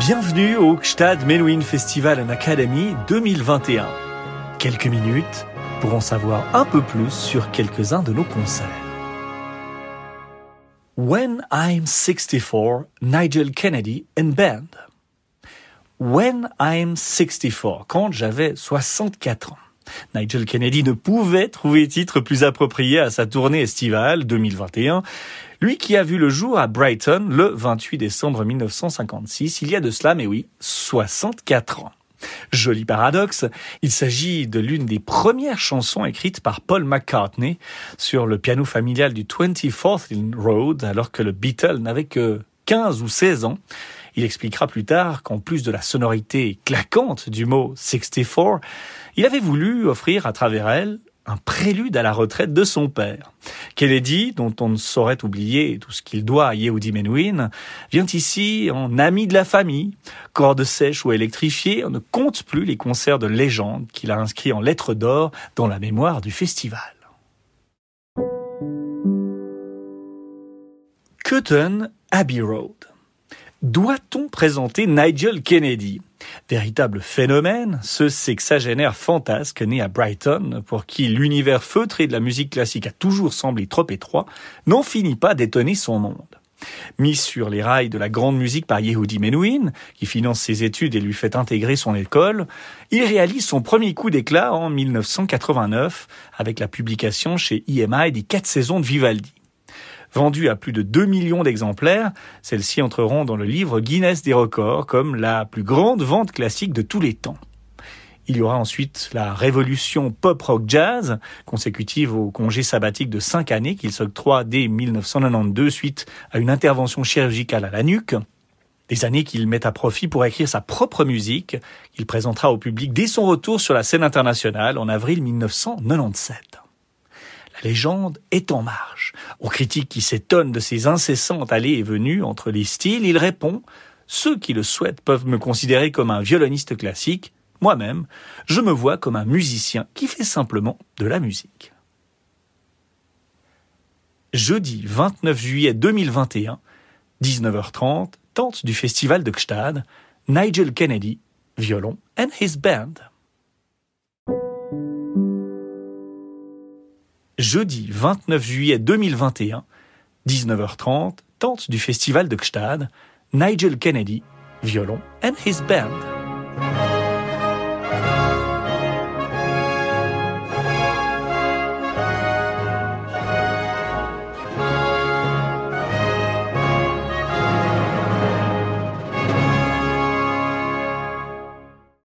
Bienvenue au Gstad Menuhin Festival and Academy 2021. Quelques minutes pour en savoir un peu plus sur quelques-uns de nos concerts. When I'm 64, Nigel Kennedy and Band. When I'm 64, quand j'avais 64 ans. Nigel Kennedy ne pouvait trouver titre plus approprié à sa tournée estivale 2021, lui qui a vu le jour à Brighton le 28 décembre 1956, il y a de cela, mais oui, 64 ans. Joli paradoxe, il s'agit de l'une des premières chansons écrites par Paul McCartney sur le piano familial du 24th Road alors que le Beatle n'avait que 15 ou 16 ans. Il expliquera plus tard qu'en plus de la sonorité claquante du mot 64, il avait voulu offrir à travers elle un prélude à la retraite de son père. Kennedy, dont on ne saurait oublier tout ce qu'il doit à Yehudi Menuhin, vient ici en ami de la famille. Corde sèche ou électrifiée, on ne compte plus les concerts de légende qu'il a inscrits en lettres d'or dans la mémoire du festival. Cutton Abbey Road. Doit-on présenter Nigel Kennedy? Véritable phénomène, ce sexagénaire fantasque né à Brighton, pour qui l'univers feutré de la musique classique a toujours semblé trop étroit, n'en finit pas d'étonner son monde. Mis sur les rails de la grande musique par Yehudi Menuhin, qui finance ses études et lui fait intégrer son école, il réalise son premier coup d'éclat en 1989 avec la publication chez EMI des quatre saisons de Vivaldi. Vendues à plus de 2 millions d'exemplaires, celles-ci entreront dans le livre Guinness des records comme la plus grande vente classique de tous les temps. Il y aura ensuite la révolution pop-rock jazz, consécutive au congé sabbatique de 5 années qu'il s'octroie dès 1992 suite à une intervention chirurgicale à la nuque. Des années qu'il met à profit pour écrire sa propre musique, qu'il présentera au public dès son retour sur la scène internationale en avril 1997. La légende est en marche. Aux critiques qui s'étonnent de ses incessantes allées et venues entre les styles, il répond Ceux qui le souhaitent peuvent me considérer comme un violoniste classique. Moi-même, je me vois comme un musicien qui fait simplement de la musique. Jeudi 29 juillet 2021, 19h30, tente du festival de Gstad, Nigel Kennedy, violon and his band. Jeudi 29 juillet 2021, 19h30, tente du festival de Gstad, Nigel Kennedy, violon and his band.